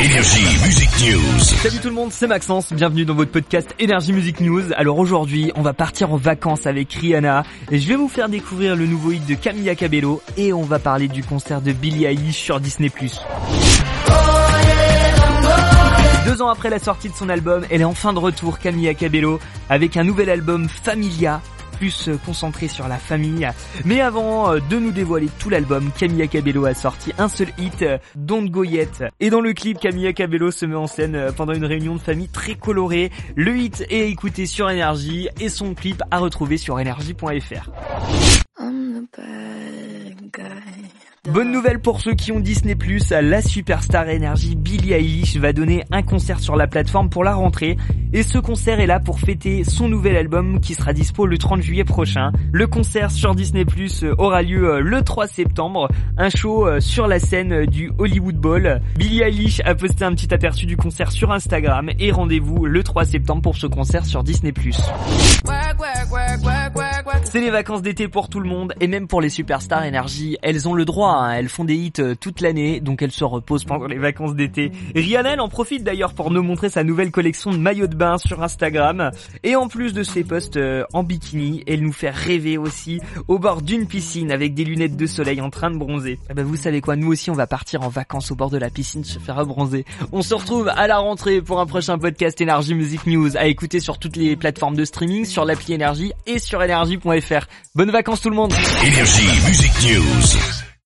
Énergie Music News. Salut tout le monde, c'est Maxence, bienvenue dans votre podcast Énergie Music News. Alors aujourd'hui, on va partir en vacances avec Rihanna et je vais vous faire découvrir le nouveau hit de Camilla Cabello et on va parler du concert de Billie Eilish sur Disney+. Deux ans après la sortie de son album, elle est enfin de retour, Camilla Cabello, avec un nouvel album Familia, plus euh, concentré sur la famille. Mais avant euh, de nous dévoiler tout l'album, Camilla Cabello a sorti un seul hit, euh, Don't Go Yet. Et dans le clip, Camilla Cabello se met en scène pendant une réunion de famille très colorée. Le hit est écouté sur Énergie et son clip à retrouver sur énergie.fr. Bonne nouvelle pour ceux qui ont Disney+, la superstar énergie Billie Eilish va donner un concert sur la plateforme pour la rentrée et ce concert est là pour fêter son nouvel album qui sera dispo le 30 juillet prochain. Le concert sur Disney+, aura lieu euh, le 3 septembre, un show euh, sur la scène du Hollywood Bowl. Billie Eilish a posté un petit aperçu du concert sur Instagram et rendez-vous le 3 septembre pour ce concert sur Disney+. C'est les vacances d'été pour tout le monde et même pour les superstars énergie, elles ont le droit, hein. elles font des hits euh, toute l'année donc elles se reposent pendant les vacances d'été. Rihanna elle en profite d'ailleurs pour nous montrer sa nouvelle collection de maillots de bain sur Instagram et en plus de ses posts euh, en bikini, elle nous fait rêver aussi au bord d'une piscine avec des lunettes de soleil en train de bronzer. Eh ben vous savez quoi, nous aussi on va partir en vacances au bord de la piscine se faire bronzer. On se retrouve à la rentrée pour un prochain podcast Énergie Music News à écouter sur toutes les plateformes de streaming, sur l'appli Énergie et sur énergie.fr. Bonnes vacances tout le monde.